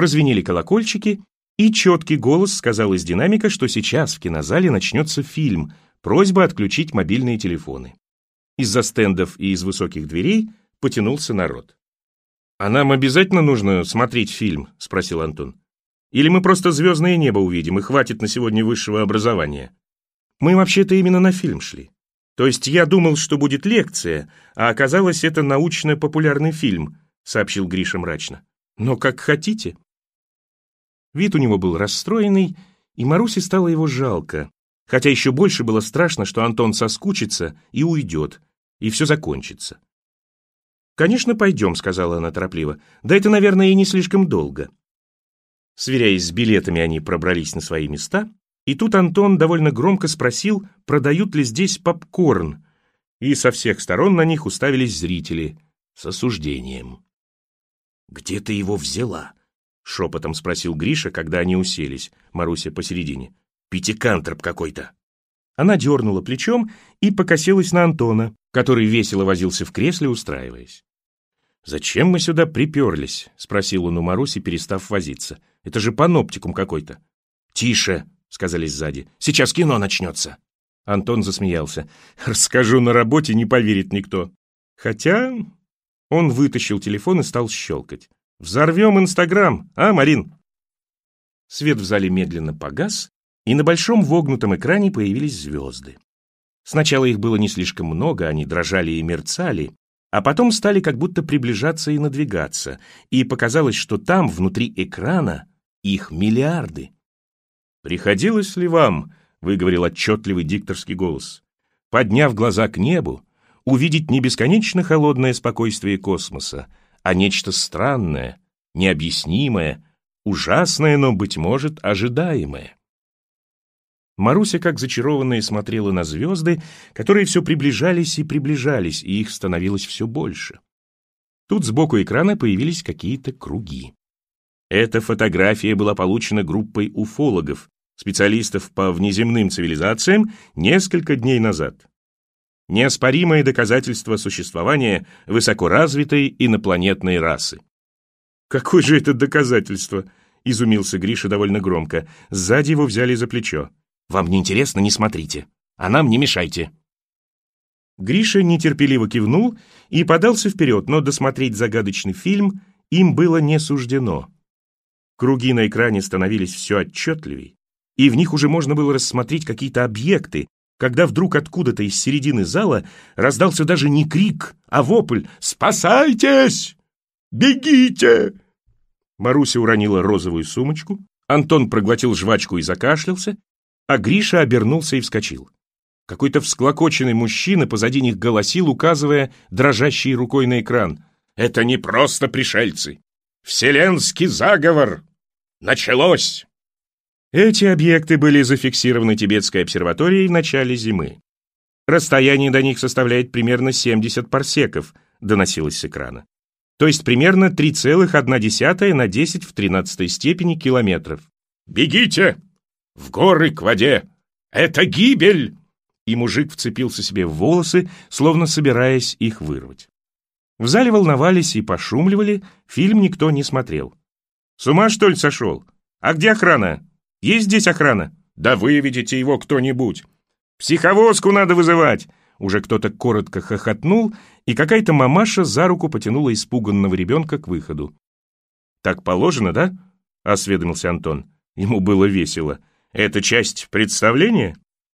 Прозвенели колокольчики, и четкий голос сказал из динамика, что сейчас в кинозале начнется фильм, просьба отключить мобильные телефоны. Из-за стендов и из высоких дверей потянулся народ. «А нам обязательно нужно смотреть фильм?» — спросил Антон. «Или мы просто звездное небо увидим, и хватит на сегодня высшего образования?» «Мы вообще-то именно на фильм шли. То есть я думал, что будет лекция, а оказалось, это научно-популярный фильм», — сообщил Гриша мрачно. «Но как хотите». Вид у него был расстроенный, и Марусе стало его жалко, хотя еще больше было страшно, что Антон соскучится и уйдет, и все закончится. «Конечно, пойдем», — сказала она торопливо. «Да это, наверное, и не слишком долго». Сверяясь с билетами, они пробрались на свои места, и тут Антон довольно громко спросил, продают ли здесь попкорн, и со всех сторон на них уставились зрители с осуждением. «Где ты его взяла?» — шепотом спросил Гриша, когда они уселись, Маруся посередине. «Пятикантроп какой-то». Она дернула плечом и покосилась на Антона, который весело возился в кресле, устраиваясь. «Зачем мы сюда приперлись?» — спросил он у Маруси, перестав возиться. «Это же паноптикум какой-то». «Тише!» — сказали сзади. «Сейчас кино начнется». Антон засмеялся. «Расскажу на работе, не поверит никто». Хотя он вытащил телефон и стал щелкать. Взорвем Инстаграм, а, Марин?» Свет в зале медленно погас, и на большом вогнутом экране появились звезды. Сначала их было не слишком много, они дрожали и мерцали, а потом стали как будто приближаться и надвигаться, и показалось, что там, внутри экрана, их миллиарды. «Приходилось ли вам, — выговорил отчетливый дикторский голос, — подняв глаза к небу, увидеть не бесконечно холодное спокойствие космоса, а нечто странное, необъяснимое, ужасное, но, быть может, ожидаемое. Маруся, как зачарованная, смотрела на звезды, которые все приближались и приближались, и их становилось все больше. Тут сбоку экрана появились какие-то круги. Эта фотография была получена группой уфологов, специалистов по внеземным цивилизациям, несколько дней назад неоспоримое доказательство существования высокоразвитой инопланетной расы. «Какое же это доказательство?» — изумился Гриша довольно громко. Сзади его взяли за плечо. «Вам не интересно, не смотрите, а нам не мешайте». Гриша нетерпеливо кивнул и подался вперед, но досмотреть загадочный фильм им было не суждено. Круги на экране становились все отчетливей, и в них уже можно было рассмотреть какие-то объекты, когда вдруг откуда-то из середины зала раздался даже не крик, а вопль «Спасайтесь! Бегите!» Маруся уронила розовую сумочку, Антон проглотил жвачку и закашлялся, а Гриша обернулся и вскочил. Какой-то всклокоченный мужчина позади них голосил, указывая дрожащей рукой на экран. «Это не просто пришельцы! Вселенский заговор! Началось!» Эти объекты были зафиксированы Тибетской обсерваторией в начале зимы. Расстояние до них составляет примерно 70 парсеков, доносилось с экрана. То есть примерно 3,1 на 10 в 13 степени километров. «Бегите! В горы к воде! Это гибель!» И мужик вцепился себе в волосы, словно собираясь их вырвать. В зале волновались и пошумливали, фильм никто не смотрел. «С ума, что ли, сошел? А где охрана?» Есть здесь охрана? Да выведите его кто-нибудь. Психовозку надо вызывать. Уже кто-то коротко хохотнул, и какая-то мамаша за руку потянула испуганного ребенка к выходу. «Так положено, да?» — осведомился Антон. Ему было весело. «Это часть представления?»